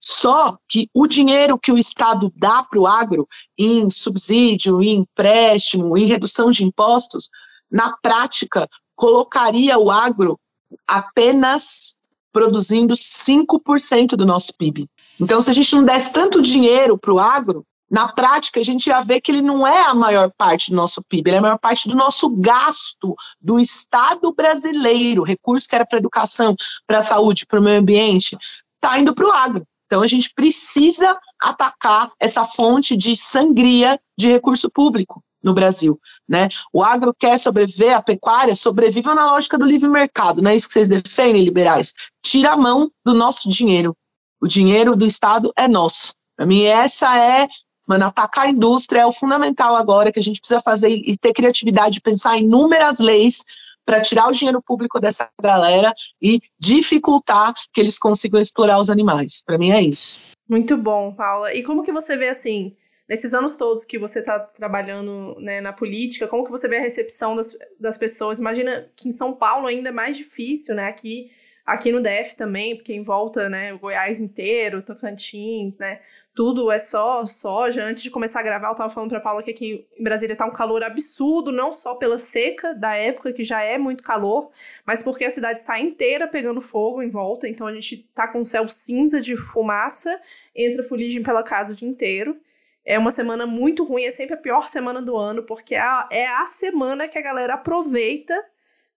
Speaker 2: Só que o dinheiro que o Estado dá para o agro em subsídio, em empréstimo, em redução de impostos, na prática, colocaria o agro apenas produzindo 5% do nosso PIB. Então, se a gente não desse tanto dinheiro para o agro, na prática a gente ia ver que ele não é a maior parte do nosso PIB, ele é a maior parte do nosso gasto do Estado brasileiro, recurso que era para educação, para saúde, para o meio ambiente, está indo para o agro. Então a gente precisa atacar essa fonte de sangria de recurso público no Brasil, né? O agro quer sobreviver, a pecuária sobrevive na lógica do livre mercado, não é isso que vocês defendem, liberais? Tira a mão do nosso dinheiro. O dinheiro do Estado é nosso. Para mim, essa é, mano, atacar a indústria é o fundamental agora que a gente precisa fazer e ter criatividade, pensar em inúmeras leis para tirar o dinheiro público dessa galera e dificultar que eles consigam explorar os animais. Para mim é isso.
Speaker 1: Muito bom, Paula. E como que você vê assim, nesses anos todos que você está trabalhando né, na política, como que você vê a recepção das, das pessoas? Imagina que em São Paulo ainda é mais difícil, né? Aqui, aqui no DF também, porque em volta, né, o Goiás inteiro, Tocantins, né? Tudo é só soja. Antes de começar a gravar, eu estava falando para Paula que aqui em Brasília está um calor absurdo, não só pela seca da época, que já é muito calor, mas porque a cidade está inteira pegando fogo em volta, então a gente está com o céu cinza de fumaça, entra fuligem pela casa o dia inteiro. É uma semana muito ruim, é sempre a pior semana do ano, porque é a, é a semana que a galera aproveita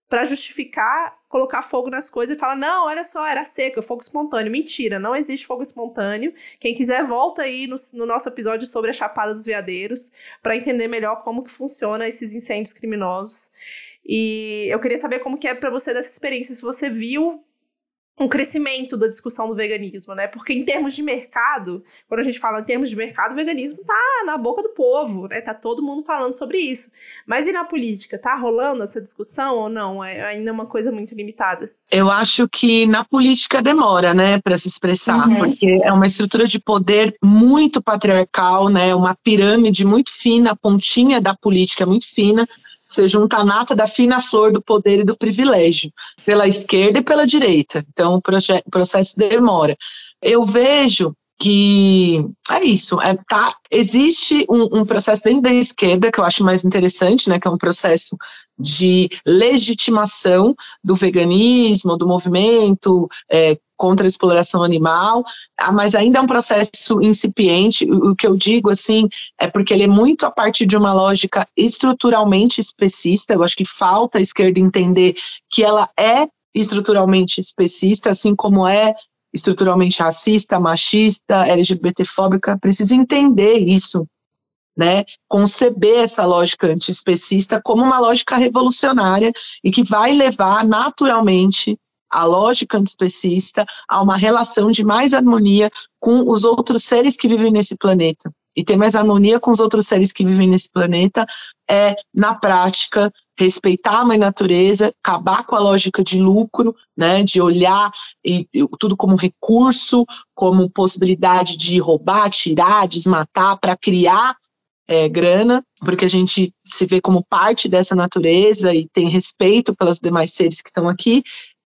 Speaker 1: para justificar colocar fogo nas coisas e falar: não, olha só, era seca, fogo espontâneo. Mentira, não existe fogo espontâneo. Quem quiser, volta aí no, no nosso episódio sobre a Chapada dos Veadeiros para entender melhor como que funciona esses incêndios criminosos. E eu queria saber como que é para você dessa experiência, se você viu um crescimento da discussão do veganismo, né? Porque em termos de mercado, quando a gente fala em termos de mercado, o veganismo tá na boca do povo, né? Tá todo mundo falando sobre isso. Mas e na política, tá rolando essa discussão ou não? É ainda uma coisa muito limitada?
Speaker 2: Eu acho que na política demora, né, para se expressar, uhum. porque é uma estrutura de poder muito patriarcal, né? Uma pirâmide muito fina, a pontinha da política é muito fina você junta a nata da fina flor do poder e do privilégio, pela esquerda e pela direita. Então, o processo demora. Eu vejo que é isso, é, tá, existe um, um, processo dentro da esquerda que eu acho mais interessante, né, que é um processo de legitimação do veganismo, do movimento é, contra a exploração animal, ah, mas ainda é um processo incipiente. O, que eu digo assim é porque ele é muito a partir de uma lógica estruturalmente especista. Eu acho que falta a esquerda entender que ela é estruturalmente especista, assim como é estruturalmente racista, machista, LGBTfóbica, precisa entender isso, né? Conceber essa lógica antiespecista como uma lógica revolucionária e que vai levar naturalmente a lógica antiespecista a uma relação de mais harmonia com os outros seres que vivem nesse planeta. E ter mais harmonia com os outros seres que vivem nesse planeta é, na prática, respeitar a mãe natureza, acabar com a lógica de lucro, né, de olhar e, e, tudo como recurso, como possibilidade de roubar, tirar, desmatar, para criar é, grana, porque a gente se vê como parte dessa natureza e tem respeito pelos demais seres que estão aqui,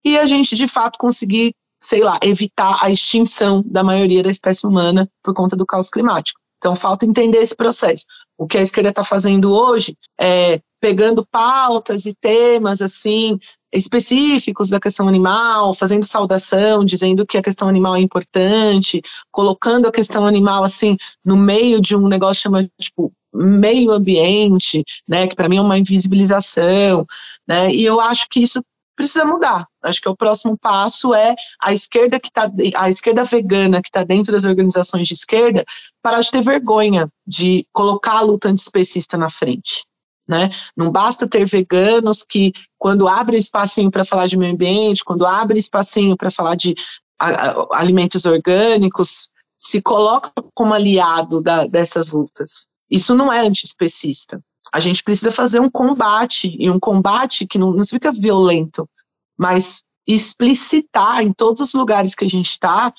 Speaker 2: e a gente de fato conseguir, sei lá, evitar a extinção da maioria da espécie humana por conta do caos climático. Então falta entender esse processo. O que a esquerda está fazendo hoje é pegando pautas e temas assim específicos da questão animal, fazendo saudação, dizendo que a questão animal é importante, colocando a questão animal assim no meio de um negócio chamado tipo meio ambiente, né, que para mim é uma invisibilização, né? E eu acho que isso precisa mudar. Acho que o próximo passo é a esquerda que tá, a esquerda vegana que está dentro das organizações de esquerda parar de ter vergonha de colocar a luta antiespecista na frente. Né? Não basta ter veganos que, quando abrem espacinho para falar de meio ambiente, quando abrem espacinho para falar de alimentos orgânicos, se coloca como aliado da, dessas lutas. Isso não é antiespecista. A gente precisa fazer um combate, e um combate que não, não fica violento, mas explicitar em todos os lugares que a gente está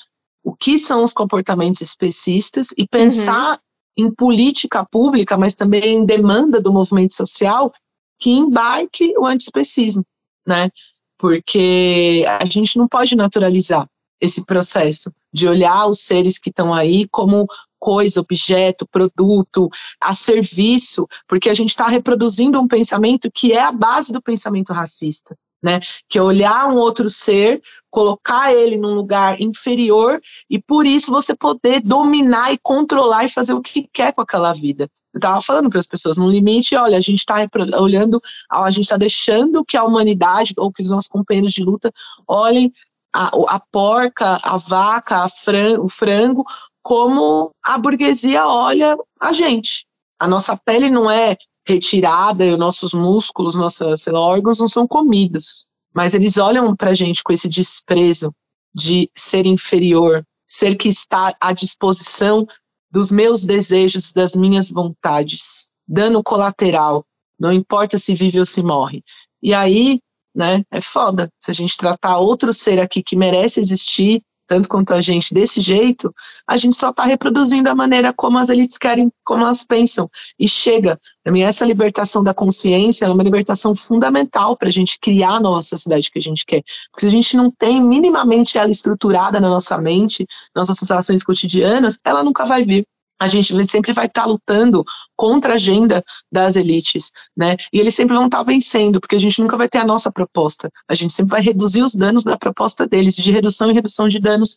Speaker 2: o que são os comportamentos especistas e pensar uhum em política pública, mas também em demanda do movimento social, que embarque o antiespecismo, né? Porque a gente não pode naturalizar esse processo de olhar os seres que estão aí como coisa, objeto, produto, a serviço, porque a gente está reproduzindo um pensamento que é a base do pensamento racista né? Que é olhar um outro ser, colocar ele num lugar inferior e por isso você poder dominar e controlar e fazer o que quer com aquela vida. Eu estava falando para as pessoas, no limite, olha, a gente está olhando, a gente está deixando que a humanidade ou que os nossos companheiros de luta olhem a, a porca, a vaca, a fran, o frango, como a burguesia olha a gente. A nossa pele não é retirada os nossos músculos, nossos órgãos não são comidos. Mas eles olham para a gente com esse desprezo de ser inferior, ser que está à disposição dos meus desejos, das minhas vontades. Dano colateral, não importa se vive ou se morre. E aí, né, é foda. Se a gente tratar outro ser aqui que merece existir, tanto quanto a gente, desse jeito, a gente só está reproduzindo a maneira como as elites querem, como elas pensam. E chega. Para mim, essa libertação da consciência é uma libertação fundamental para a gente criar a nova sociedade que a gente quer. Porque se a gente não tem minimamente ela estruturada na nossa mente, nas nossas ações cotidianas, ela nunca vai vir a gente sempre vai estar tá lutando contra a agenda das elites, né? E eles sempre vão estar tá vencendo, porque a gente nunca vai ter a nossa proposta. A gente sempre vai reduzir os danos da proposta deles, de redução e redução de danos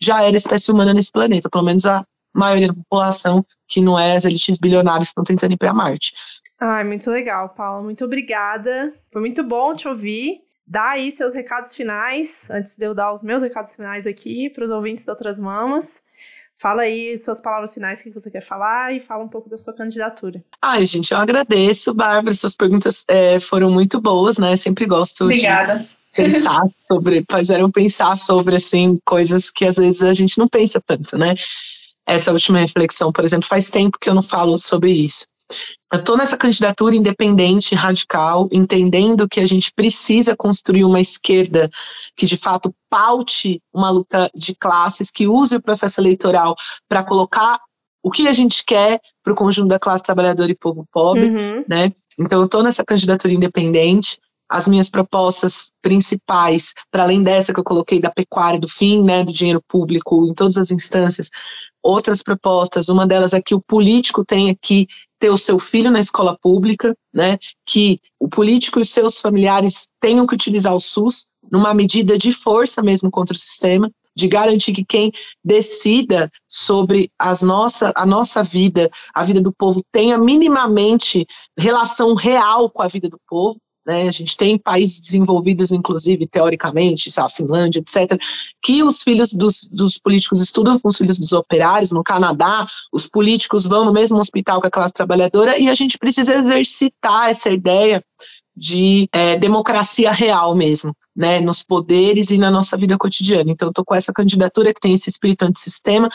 Speaker 2: já era espécie humana nesse planeta, pelo menos a maioria da população que não é as elites bilionárias que estão tentando ir para Marte.
Speaker 1: Ai, muito legal, Paula. Muito obrigada. Foi muito bom te ouvir. Dá aí seus recados finais, antes de eu dar os meus recados finais aqui para os ouvintes de outras mamas. Fala aí suas palavras finais que você quer falar e fala um pouco da sua candidatura.
Speaker 2: Ai, gente, eu agradeço, Bárbara. Suas perguntas é, foram muito boas, né? Sempre gosto
Speaker 1: Obrigada.
Speaker 2: de pensar sobre, fizeram pensar sobre assim coisas que às vezes a gente não pensa tanto, né? Essa última reflexão, por exemplo, faz tempo que eu não falo sobre isso. Eu estou nessa candidatura independente, radical, entendendo que a gente precisa construir uma esquerda que de fato paute uma luta de classes, que use o processo eleitoral para colocar o que a gente quer para o conjunto da classe trabalhadora e povo pobre, uhum. né? Então eu estou nessa candidatura independente. As minhas propostas principais, para além dessa que eu coloquei da pecuária, do fim, né, do dinheiro público em todas as instâncias, outras propostas. Uma delas é que o político tenha que ter o seu filho na escola pública, né, que o político e seus familiares tenham que utilizar o SUS numa medida de força mesmo contra o sistema, de garantir que quem decida sobre as nossa, a nossa vida, a vida do povo, tenha minimamente relação real com a vida do povo, né, a gente tem países desenvolvidos, inclusive, teoricamente, a Finlândia, etc., que os filhos dos, dos, políticos estudam com os filhos dos operários. No Canadá, os políticos vão no mesmo hospital que a classe trabalhadora, e a gente precisa exercitar essa ideia de é, democracia real mesmo, né, nos poderes e na nossa vida cotidiana. Então, estou com essa candidatura que tem esse espírito antissistema.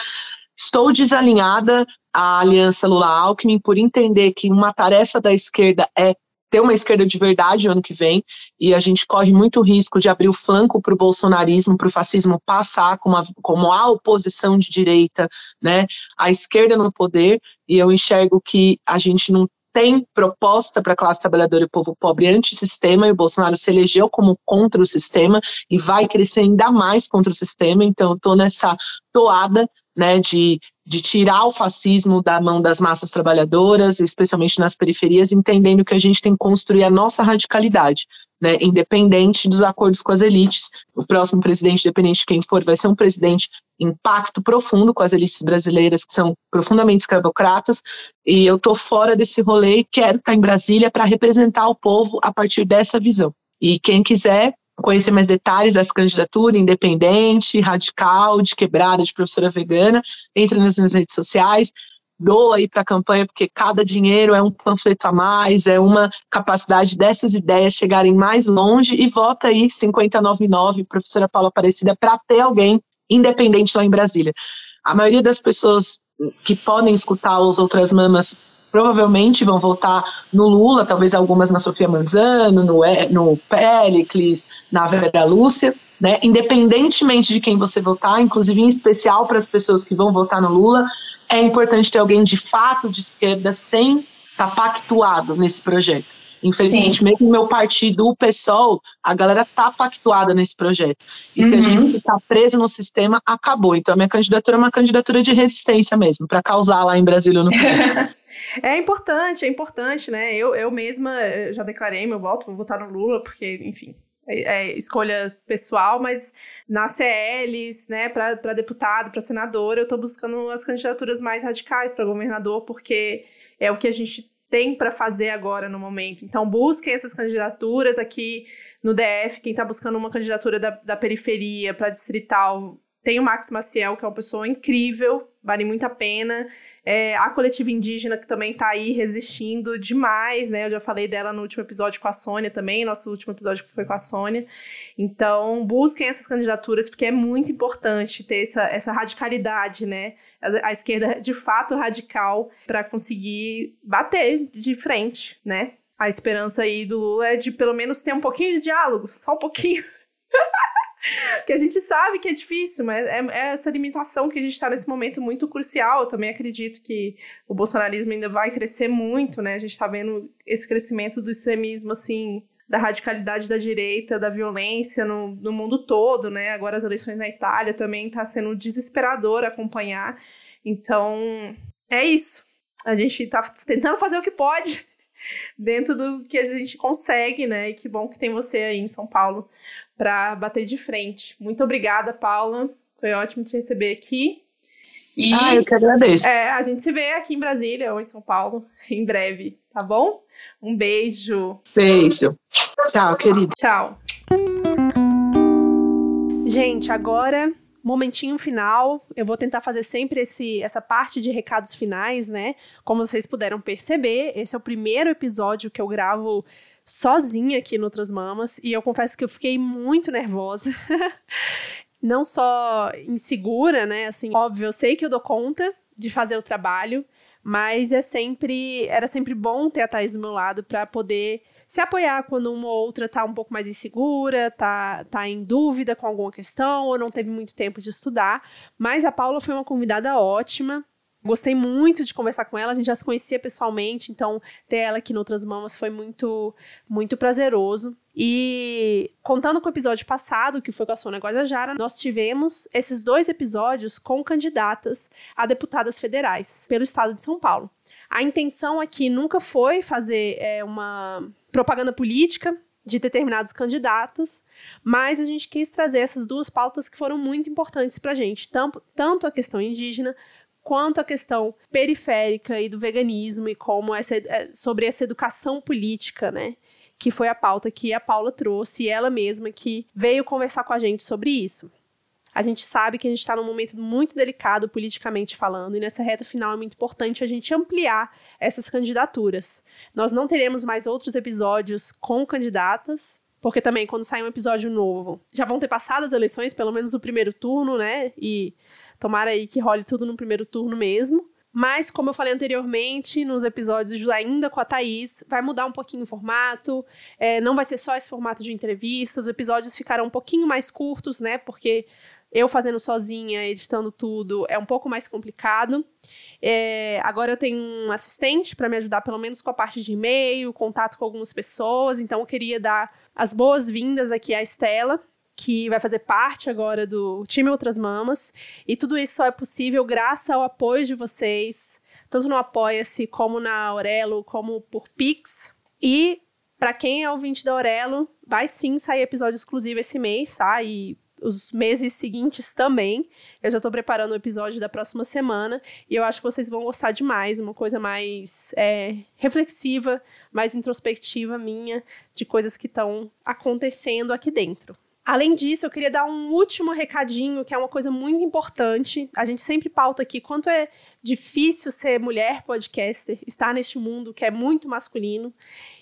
Speaker 2: Estou desalinhada à aliança Lula-Alckmin por entender que uma tarefa da esquerda é ter uma esquerda de verdade ano que vem, e a gente corre muito risco de abrir o flanco para o bolsonarismo, para o fascismo passar como a, como a oposição de direita, né, a esquerda no poder, e eu enxergo que a gente não tem proposta para a classe trabalhadora e povo pobre antissistema, e o Bolsonaro se elegeu como contra o sistema e vai crescer ainda mais contra o sistema, então estou nessa toada né, de, de tirar o fascismo da mão das massas trabalhadoras, especialmente nas periferias, entendendo que a gente tem que construir a nossa radicalidade, né, independente dos acordos com as elites. O próximo presidente, independente de quem for, vai ser um presidente em pacto profundo com as elites brasileiras, que são profundamente escravocratas, e eu estou fora desse rolê e quero estar em Brasília para representar o povo a partir dessa visão. E quem quiser conhecer mais detalhes dessa candidatura independente, radical, de quebrada, de professora vegana, entra nas minhas redes sociais, doa aí para a campanha, porque cada dinheiro é um panfleto a mais, é uma capacidade dessas ideias chegarem mais longe e vota aí 5099, professora Paula Aparecida, para ter alguém independente lá em Brasília. A maioria das pessoas que podem escutar os outras mamas provavelmente vão votar no Lula, talvez algumas na Sofia Manzano, no, no Péricles, na Vera Lúcia, né? Independentemente de quem você votar, inclusive em especial para as pessoas que vão votar no Lula, é importante ter alguém de fato de esquerda sem estar tá pactuado nesse projeto. Infelizmente, Sim. mesmo no meu partido, o PSOL, a galera tá pactuada nesse projeto. E uhum. se a uhum. gente ficar preso no sistema, acabou. Então, a minha candidatura é uma candidatura de resistência mesmo, para causar lá em Brasília no
Speaker 1: É importante, é importante, né? Eu, eu mesma já declarei meu voto, vou votar no Lula, porque, enfim, é, é escolha pessoal, mas nas CLs, né, para deputado, para senador, eu estou buscando as candidaturas mais radicais para governador, porque é o que a gente tem para fazer agora no momento. Então, busquem essas candidaturas aqui no DF. Quem está buscando uma candidatura da, da periferia para distrital tem o Max Maciel, que é uma pessoa incrível, vale muito a pena. É, a coletiva indígena, que também está aí resistindo demais, né? Eu já falei dela no último episódio com a Sônia também, nosso último episódio que foi com a Sônia. Então, busquem essas candidaturas, porque é muito importante ter essa, essa radicalidade, né? A, a esquerda, de fato, radical, para conseguir bater de frente, né? A esperança aí do Lula é de pelo menos ter um pouquinho de diálogo, só um pouquinho. que a gente sabe que é difícil, mas é, é essa limitação que a gente está nesse momento muito crucial. Eu também acredito que o bolsonarismo ainda vai crescer muito, né? A gente está vendo esse crescimento do extremismo, assim, da radicalidade da direita, da violência no, no mundo todo, né? Agora as eleições na Itália também está sendo desesperador acompanhar. Então, é isso. A gente está tentando fazer o que pode dentro do que a gente consegue, né? E que bom que tem você aí em São Paulo para bater de frente. Muito obrigada, Paula. Foi ótimo te receber aqui.
Speaker 2: E, ah, eu que agradeço.
Speaker 1: É, a gente se vê aqui em Brasília ou em São Paulo em breve, tá bom? Um beijo.
Speaker 2: Beijo. Tchau, querida.
Speaker 1: Tchau. Gente, agora momentinho final. Eu vou tentar fazer sempre esse, essa parte de recados finais, né? Como vocês puderam perceber, esse é o primeiro episódio que eu gravo sozinha aqui no Outras Mamas e eu confesso que eu fiquei muito nervosa. Não só insegura, né? Assim, óbvio, eu sei que eu dou conta de fazer o trabalho, mas é sempre era sempre bom ter a Thais do meu lado para poder se apoiar quando uma ou outra tá um pouco mais insegura, tá, tá em dúvida com alguma questão ou não teve muito tempo de estudar. Mas a Paula foi uma convidada ótima. Gostei muito de conversar com ela, a gente já se conhecia pessoalmente, então ter ela aqui no Outras Mamas foi muito, muito prazeroso. E contando com o episódio passado, que foi com a Sônia Guajajara, nós tivemos esses dois episódios com candidatas a deputadas federais pelo estado de São Paulo. A intenção aqui nunca foi fazer é, uma propaganda política de determinados candidatos, mas a gente quis trazer essas duas pautas que foram muito importantes para a gente, tanto, tanto a questão indígena quanto à questão periférica e do veganismo e como essa é, sobre essa educação política, né? Que foi a pauta que a Paula trouxe e ela mesma que veio conversar com a gente sobre isso. A gente sabe que a gente está num momento muito delicado politicamente falando, e nessa reta final é muito importante a gente ampliar essas candidaturas. Nós não teremos mais outros episódios com candidatas, porque também quando sair um episódio novo, já vão ter passado as eleições, pelo menos o primeiro turno, né? E Tomara aí que role tudo no primeiro turno mesmo. Mas, como eu falei anteriormente, nos episódios ainda com a Thaís, vai mudar um pouquinho o formato. É, não vai ser só esse formato de entrevista. Os episódios ficarão um pouquinho mais curtos, né? Porque eu fazendo sozinha, editando tudo, é um pouco mais complicado. É, agora eu tenho um assistente para me ajudar, pelo menos com a parte de e-mail, contato com algumas pessoas. Então eu queria dar as boas-vindas aqui à Estela, que vai fazer parte agora do time Outras Mamas. E tudo isso só é possível graças ao apoio de vocês, tanto no Apoia-se, como na Aurelo, como por Pix. E para quem é ouvinte da Aurelo, vai sim sair episódio exclusivo esse mês, tá? E os meses seguintes também. Eu já estou preparando o episódio da próxima semana e eu acho que vocês vão gostar demais. Uma coisa mais é, reflexiva, mais introspectiva minha, de coisas que estão acontecendo aqui dentro. Além disso, eu queria dar um último recadinho, que é uma coisa muito importante. A gente sempre pauta aqui quanto é difícil ser mulher podcaster, estar neste mundo que é muito masculino.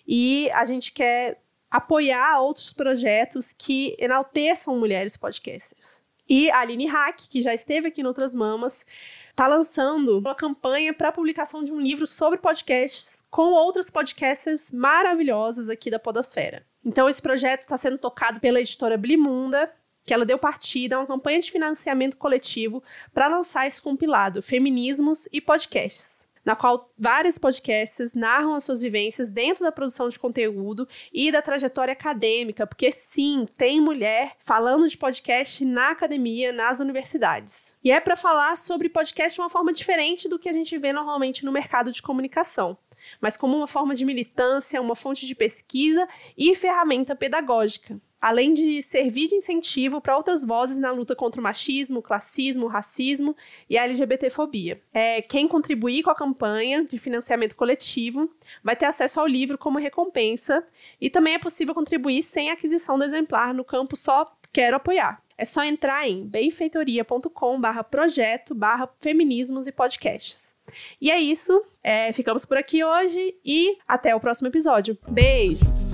Speaker 1: E a gente quer apoiar outros projetos que enalteçam mulheres podcasters. E a Aline Hack, que já esteve aqui em Outras Mamas, está lançando uma campanha para a publicação de um livro sobre podcasts com outras podcasters maravilhosas aqui da Podosfera. Então, esse projeto está sendo tocado pela editora Blimunda, que ela deu partida a uma campanha de financiamento coletivo para lançar esse compilado Feminismos e Podcasts na qual vários podcasts narram as suas vivências dentro da produção de conteúdo e da trajetória acadêmica, porque sim, tem mulher falando de podcast na academia, nas universidades. E é para falar sobre podcast de uma forma diferente do que a gente vê normalmente no mercado de comunicação mas como uma forma de militância, uma fonte de pesquisa e ferramenta pedagógica além de servir de incentivo para outras vozes na luta contra o machismo, o classismo, o racismo e a LGBTfobia. É, quem contribuir com a campanha de financiamento coletivo vai ter acesso ao livro como recompensa e também é possível contribuir sem aquisição do exemplar no campo só quero apoiar. É só entrar em benfeitoria.com barra projeto barra feminismos e podcasts. E é isso, é, ficamos por aqui hoje e até o próximo episódio. Beijo!